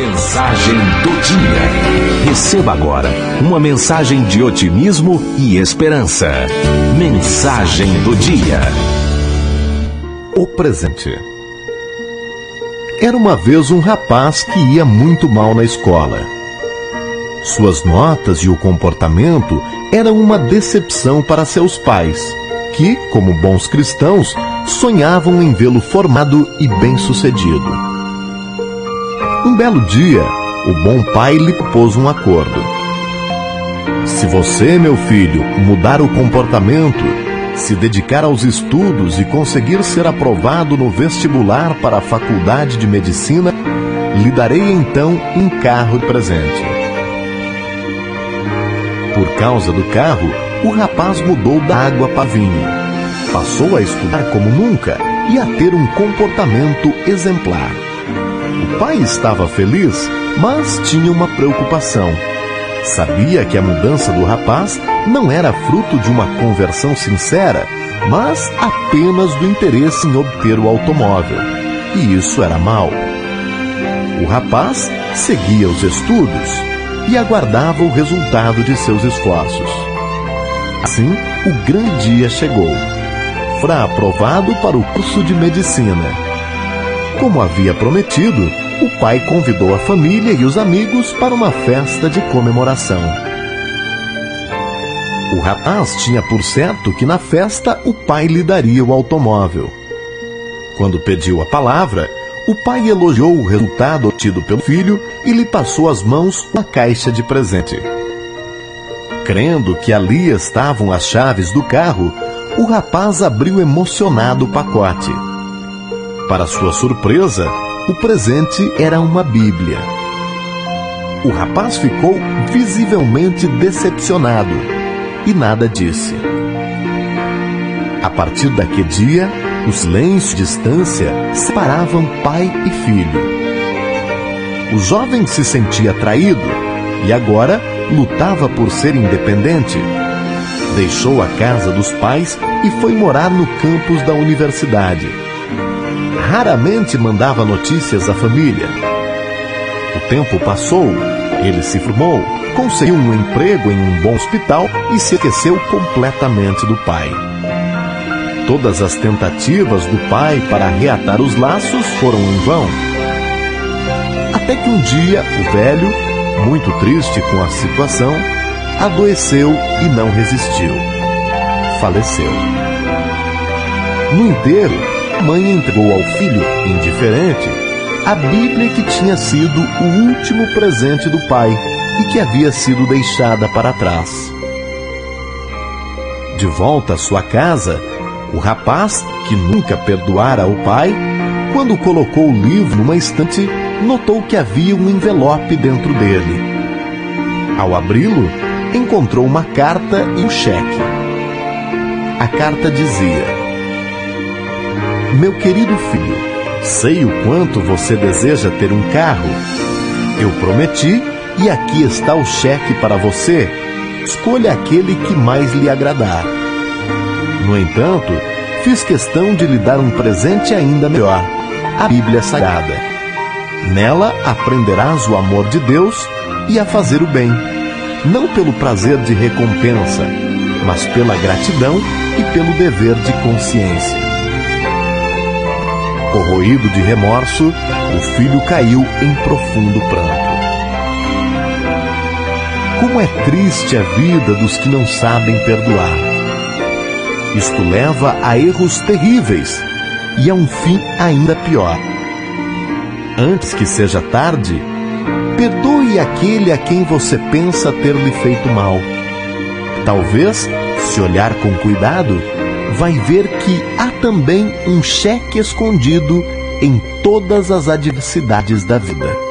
Mensagem do dia. Receba agora uma mensagem de otimismo e esperança. Mensagem do dia. O presente. Era uma vez um rapaz que ia muito mal na escola. Suas notas e o comportamento eram uma decepção para seus pais, que, como bons cristãos, sonhavam em vê-lo formado e bem-sucedido. Um belo dia, o bom pai lhe propôs um acordo. Se você, meu filho, mudar o comportamento, se dedicar aos estudos e conseguir ser aprovado no vestibular para a faculdade de medicina, lhe darei então um carro de presente. Por causa do carro, o rapaz mudou da água para vinho. Passou a estudar como nunca e a ter um comportamento exemplar. O pai estava feliz, mas tinha uma preocupação. Sabia que a mudança do rapaz não era fruto de uma conversão sincera, mas apenas do interesse em obter o automóvel. E isso era mal. O rapaz seguia os estudos e aguardava o resultado de seus esforços. Assim, o grande dia chegou. Fra aprovado para o curso de medicina como havia prometido, o pai convidou a família e os amigos para uma festa de comemoração. O rapaz tinha por certo que na festa o pai lhe daria o automóvel. Quando pediu a palavra, o pai elogiou o resultado obtido pelo filho e lhe passou às mãos uma caixa de presente. Crendo que ali estavam as chaves do carro, o rapaz abriu emocionado o pacote. Para sua surpresa, o presente era uma Bíblia. O rapaz ficou visivelmente decepcionado e nada disse. A partir daquele dia, o silêncio e distância separavam pai e filho. O jovem se sentia traído e agora lutava por ser independente. Deixou a casa dos pais e foi morar no campus da universidade raramente mandava notícias à família. O tempo passou, ele se formou, conseguiu um emprego em um bom hospital e se esqueceu completamente do pai. Todas as tentativas do pai para reatar os laços foram em vão. Até que um dia o velho, muito triste com a situação, adoeceu e não resistiu. Faleceu. No enterro, mãe entregou ao filho, indiferente, a Bíblia que tinha sido o último presente do pai e que havia sido deixada para trás. De volta à sua casa, o rapaz, que nunca perdoara o pai, quando colocou o livro numa estante, notou que havia um envelope dentro dele. Ao abri-lo, encontrou uma carta e um cheque. A carta dizia: meu querido filho, sei o quanto você deseja ter um carro. Eu prometi e aqui está o cheque para você. Escolha aquele que mais lhe agradar. No entanto, fiz questão de lhe dar um presente ainda melhor: a Bíblia Sagrada. Nela aprenderás o amor de Deus e a fazer o bem, não pelo prazer de recompensa, mas pela gratidão e pelo dever de consciência. Corroído de remorso, o filho caiu em profundo pranto. Como é triste a vida dos que não sabem perdoar. Isto leva a erros terríveis e a um fim ainda pior. Antes que seja tarde, perdoe aquele a quem você pensa ter lhe feito mal. Talvez, se olhar com cuidado, vai ver que há também um cheque escondido em todas as adversidades da vida.